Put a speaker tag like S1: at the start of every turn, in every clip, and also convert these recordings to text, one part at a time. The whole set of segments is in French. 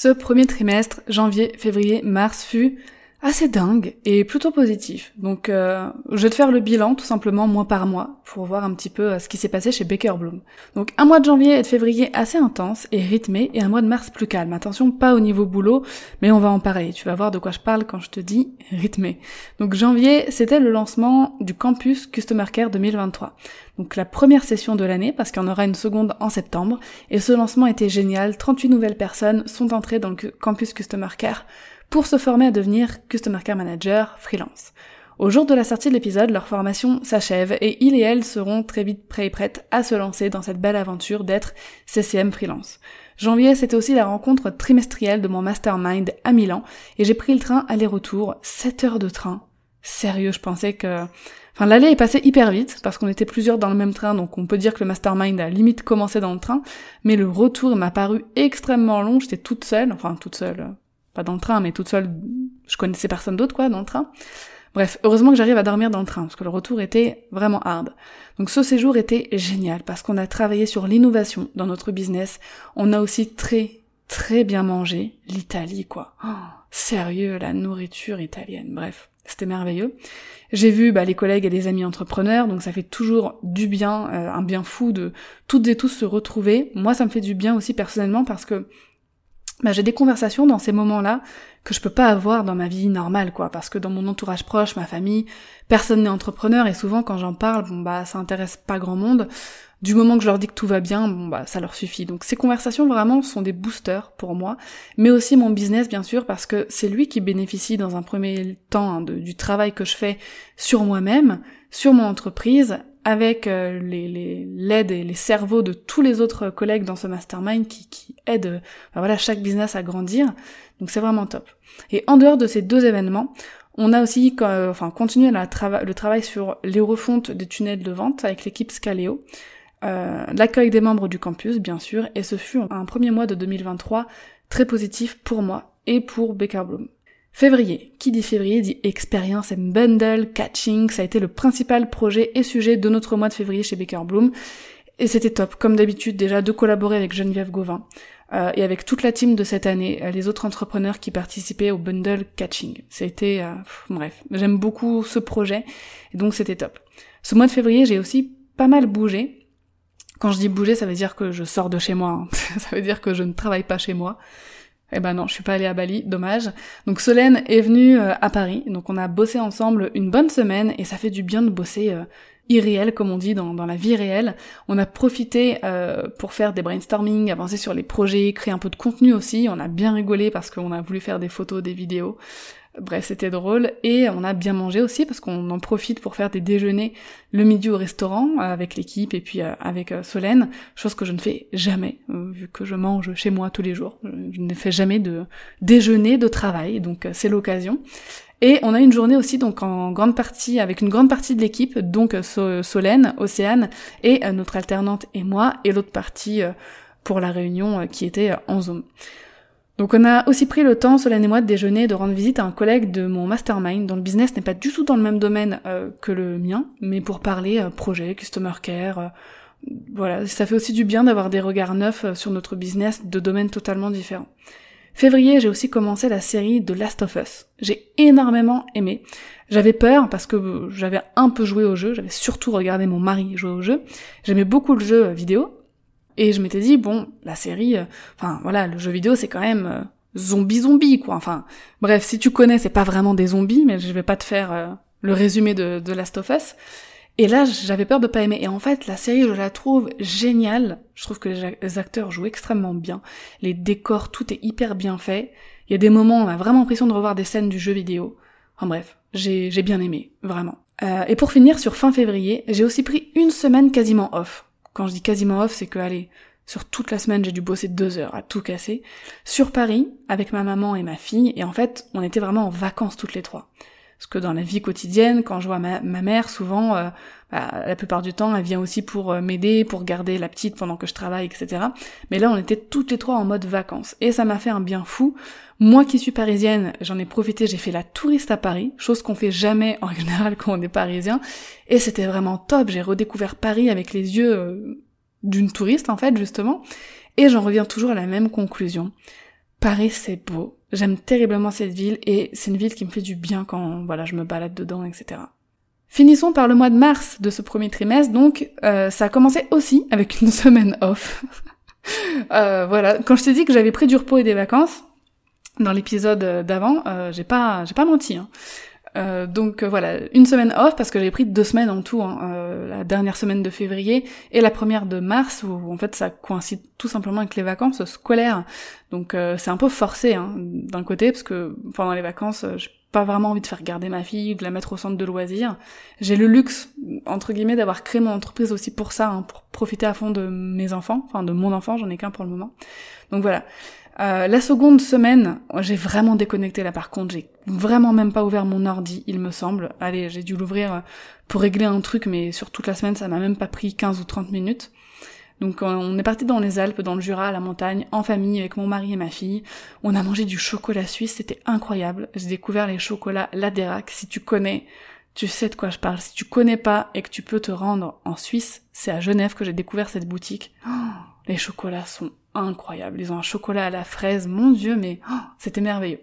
S1: Ce premier trimestre, janvier, février, mars, fut assez dingue et plutôt positif. Donc euh, je vais te faire le bilan tout simplement mois par mois pour voir un petit peu euh, ce qui s'est passé chez Baker Bloom. Donc un mois de janvier et de février assez intense et rythmé et un mois de mars plus calme. Attention, pas au niveau boulot, mais on va en parler. Tu vas voir de quoi je parle quand je te dis rythmé. Donc janvier, c'était le lancement du campus Customer Care 2023. Donc la première session de l'année parce qu'il y en aura une seconde en septembre et ce lancement était génial. 38 nouvelles personnes sont entrées dans le campus Customer Care pour se former à devenir Customer Care Manager freelance. Au jour de la sortie de l'épisode, leur formation s'achève et ils et elles seront très vite prêts et prêtes à se lancer dans cette belle aventure d'être CCM freelance. Janvier, c'était aussi la rencontre trimestrielle de mon mastermind à Milan et j'ai pris le train aller-retour, 7 heures de train. Sérieux, je pensais que... Enfin, l'aller est passé hyper vite parce qu'on était plusieurs dans le même train, donc on peut dire que le mastermind a limite commencé dans le train, mais le retour m'a paru extrêmement long, j'étais toute seule, enfin toute seule, pas dans le train, mais toute seule, je connaissais personne d'autre, quoi, dans le train. Bref, heureusement que j'arrive à dormir dans le train, parce que le retour était vraiment hard. Donc ce séjour était génial, parce qu'on a travaillé sur l'innovation dans notre business. On a aussi très, très bien mangé. L'Italie, quoi. Oh, sérieux, la nourriture italienne. Bref, c'était merveilleux. J'ai vu bah, les collègues et les amis entrepreneurs, donc ça fait toujours du bien, euh, un bien fou de toutes et tous se retrouver. Moi, ça me fait du bien aussi personnellement, parce que bah, j'ai des conversations dans ces moments-là que je peux pas avoir dans ma vie normale, quoi, parce que dans mon entourage proche, ma famille, personne n'est entrepreneur et souvent quand j'en parle, bon bah ça intéresse pas grand monde. Du moment que je leur dis que tout va bien, bon bah ça leur suffit. Donc ces conversations vraiment sont des boosters pour moi, mais aussi mon business bien sûr parce que c'est lui qui bénéficie dans un premier temps hein, du travail que je fais sur moi-même, sur mon entreprise, avec euh, les l'aide et les cerveaux de tous les autres collègues dans ce mastermind qui, qui aident euh, voilà, chaque business à grandir. Donc c'est vraiment top. Et en dehors de ces deux événements, on a aussi euh, enfin, continué le travail sur les refontes des tunnels de vente avec l'équipe Scaleo, l'accueil des membres du campus bien sûr, et ce fut un premier mois de 2023 très positif pour moi et pour Baker Bloom. Février. Qui dit février dit expérience et bundle, catching. Ça a été le principal projet et sujet de notre mois de février chez Baker Bloom. Et c'était top, comme d'habitude déjà, de collaborer avec Geneviève Gauvin euh, et avec toute la team de cette année, euh, les autres entrepreneurs qui participaient au bundle catching. C'était, euh, bref, j'aime beaucoup ce projet et donc c'était top. Ce mois de février, j'ai aussi pas mal bougé. Quand je dis bouger, ça veut dire que je sors de chez moi. Hein. ça veut dire que je ne travaille pas chez moi. Eh ben non, je suis pas allée à Bali, dommage. Donc Solène est venue euh, à Paris, donc on a bossé ensemble une bonne semaine et ça fait du bien de bosser euh, irréel, comme on dit dans, la vie réelle. On a profité euh, pour faire des brainstorming, avancer sur les projets, créer un peu de contenu aussi. On a bien rigolé parce qu'on a voulu faire des photos, des vidéos. Bref, c'était drôle. Et on a bien mangé aussi parce qu'on en profite pour faire des déjeuners le midi au restaurant euh, avec l'équipe et puis euh, avec euh, Solène, chose que je ne fais jamais vu que je mange chez moi tous les jours. Je ne fais jamais de déjeuner de travail, donc c'est l'occasion. Et on a une journée aussi donc en grande partie avec une grande partie de l'équipe, donc Solène, Océane et notre alternante et moi, et l'autre partie pour la réunion qui était en Zoom. Donc on a aussi pris le temps, Solène et moi, de déjeuner de rendre visite à un collègue de mon mastermind, dont le business n'est pas du tout dans le même domaine euh, que le mien, mais pour parler euh, projet, customer care, euh, voilà, ça fait aussi du bien d'avoir des regards neufs sur notre business de domaines totalement différents. Février, j'ai aussi commencé la série de Last of Us. J'ai énormément aimé. J'avais peur parce que j'avais un peu joué au jeu, j'avais surtout regardé mon mari jouer au jeu. J'aimais beaucoup le jeu vidéo, et je m'étais dit, bon, la série, euh, enfin voilà, le jeu vidéo c'est quand même euh, zombie zombie quoi. Enfin, bref, si tu connais, c'est pas vraiment des zombies, mais je vais pas te faire euh, le résumé de, Last of Us. Et là, j'avais peur de pas aimer. Et en fait, la série, je la trouve géniale. Je trouve que les acteurs jouent extrêmement bien. Les décors, tout est hyper bien fait. Il y a des moments où on a vraiment l'impression de revoir des scènes du jeu vidéo. Enfin bref, j'ai bien aimé, vraiment. Et pour finir, sur fin février, j'ai aussi pris une semaine quasiment off. Quand je dis quasiment off, c'est que, allez, Sur toute la semaine, j'ai dû bosser deux heures à tout casser. Sur Paris, avec ma maman et ma fille, et en fait, on était vraiment en vacances toutes les trois. Parce que dans la vie quotidienne, quand je vois ma, mère, souvent, euh, bah, la plupart du temps, elle vient aussi pour euh, m'aider, pour garder la petite pendant que je travaille, etc. Mais là, on était toutes les trois en mode vacances. Et ça m'a fait un bien fou. Moi qui suis parisienne, j'en ai profité, j'ai fait la touriste à Paris, chose qu'on fait jamais en général quand on est parisien. Et c'était vraiment top. J'ai redécouvert Paris avec les yeux euh, d'une touriste, en fait, justement. Et j'en reviens toujours à la même conclusion. Paris, c'est beau. J'aime terriblement cette ville et c'est une ville qui me fait du bien quand voilà je me balade dedans, etc. Finissons par le mois de mars de ce premier trimestre. Donc euh, ça a commencé aussi avec une semaine off. euh, voilà, quand je t'ai dit que j'avais pris du repos et des vacances dans l'épisode d'avant, euh, j'ai pas j'ai pas menti. Hein. Euh, donc euh, voilà, une semaine off parce que j'ai pris deux semaines en tout, hein, euh, la dernière semaine de février et la première de mars où en fait ça coïncide tout simplement avec les vacances scolaires. Donc c'est un peu forcé hein, d'un côté parce que pendant les vacances j'ai pas vraiment envie de faire garder ma fille, de la mettre au centre de loisirs. J'ai le luxe entre guillemets d'avoir créé mon entreprise aussi pour ça, hein, pour profiter à fond de mes enfants, enfin de mon enfant, j'en ai qu'un pour le moment. Donc voilà. Euh, la seconde semaine, j'ai vraiment déconnecté là par contre, j'ai vraiment même pas ouvert mon ordi, il me semble. Allez, j'ai dû l'ouvrir euh, pour régler un truc, mais sur toute la semaine, ça m'a même pas pris 15 ou 30 minutes. Donc on est parti dans les Alpes, dans le Jura, à la montagne, en famille, avec mon mari et ma fille. On a mangé du chocolat suisse, c'était incroyable. J'ai découvert les chocolats Laderac. Si tu connais, tu sais de quoi je parle. Si tu connais pas et que tu peux te rendre en Suisse, c'est à Genève que j'ai découvert cette boutique. Oh, les chocolats sont incroyables. Ils ont un chocolat à la fraise, mon dieu, mais oh, c'était merveilleux.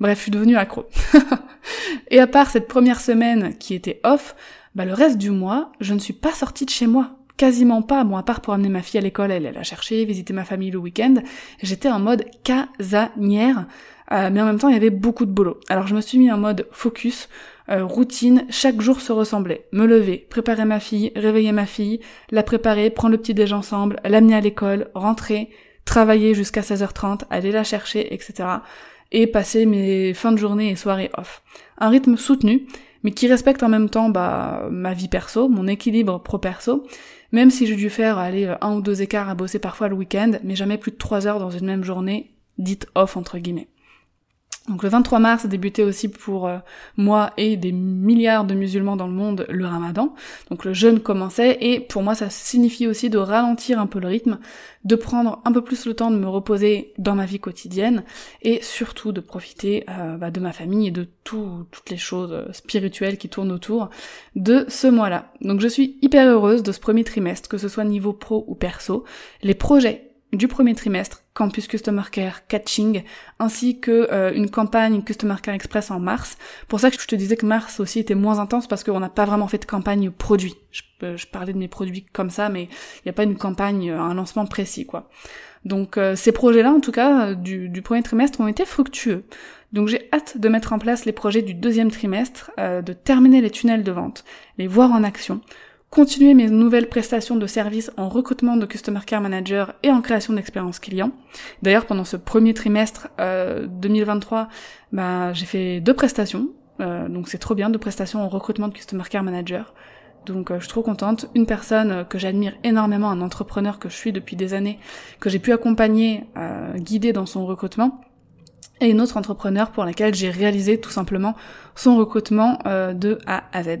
S1: Bref, je suis devenue accro. et à part cette première semaine qui était off, bah le reste du mois, je ne suis pas sortie de chez moi. Quasiment pas, bon à part pour amener ma fille à l'école, elle, elle a cherché, visiter ma famille le week-end. J'étais en mode casanière, euh, mais en même temps il y avait beaucoup de boulot. Alors je me suis mis en mode focus, euh, routine, chaque jour se ressemblait. Me lever, préparer ma fille, réveiller ma fille, la préparer, prendre le petit déj ensemble, l'amener à l'école, rentrer, travailler jusqu'à 16h30, aller la chercher, etc. Et passer mes fins de journée et soirées off. Un rythme soutenu, mais qui respecte en même temps bah, ma vie perso, mon équilibre pro-perso, même si j'ai dû faire aller un ou deux écarts à bosser parfois le week-end, mais jamais plus de trois heures dans une même journée, dite off entre guillemets. Donc le 23 mars débutait aussi pour euh, moi et des milliards de musulmans dans le monde le ramadan. Donc le jeûne commençait et pour moi ça signifie aussi de ralentir un peu le rythme, de prendre un peu plus le temps de me reposer dans ma vie quotidienne et surtout de profiter euh, bah, de ma famille et de toutes les choses euh, spirituelles qui tournent autour de ce mois-là. Donc je suis hyper heureuse de ce premier trimestre, que ce soit niveau pro ou perso. Les projets du premier trimestre, Campus Customer Care Catching, ainsi que euh, une campagne Customer Care Express en mars. Pour ça que je te disais que mars aussi était moins intense parce qu'on n'a pas vraiment fait de campagne produit. Je, euh, parlais de mes produits comme ça, mais il n'y a pas une campagne, euh, un lancement précis, quoi. Donc ces projets-là, en tout cas, du, premier trimestre, ont été fructueux. Donc j'ai hâte de mettre en place les projets du deuxième trimestre, de terminer les tunnels de vente, les voir en action, continuer mes nouvelles prestations de services en recrutement de Customer Care Manager et en création d'expérience client. D'ailleurs, pendant ce premier trimestre euh, 2023, bah, j'ai fait deux prestations, euh, donc c'est trop bien, deux prestations en recrutement de Customer Care Manager. Donc euh, je suis trop contente. Une personne euh, que j'admire énormément, un entrepreneur que je suis depuis des années, que j'ai pu accompagner, guider dans son recrutement et une autre entrepreneur pour laquelle j'ai réalisé tout simplement son recrutement euh, de A à Z.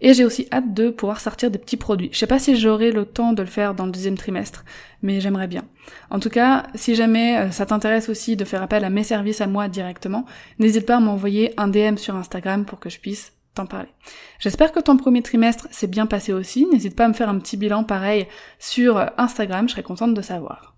S1: Et j'ai aussi hâte de pouvoir sortir des petits produits. Je sais pas si j'aurai le temps de le faire dans le deuxième trimestre, mais j'aimerais bien. En tout cas, si jamais euh, ça t'intéresse aussi de faire appel à mes services à moi directement, n'hésite pas à m'envoyer un DM sur Instagram pour que je puisse t'en parler. J'espère que ton premier trimestre s'est bien passé aussi. N'hésite pas à me faire un petit bilan pareil sur Instagram, je serais contente de savoir.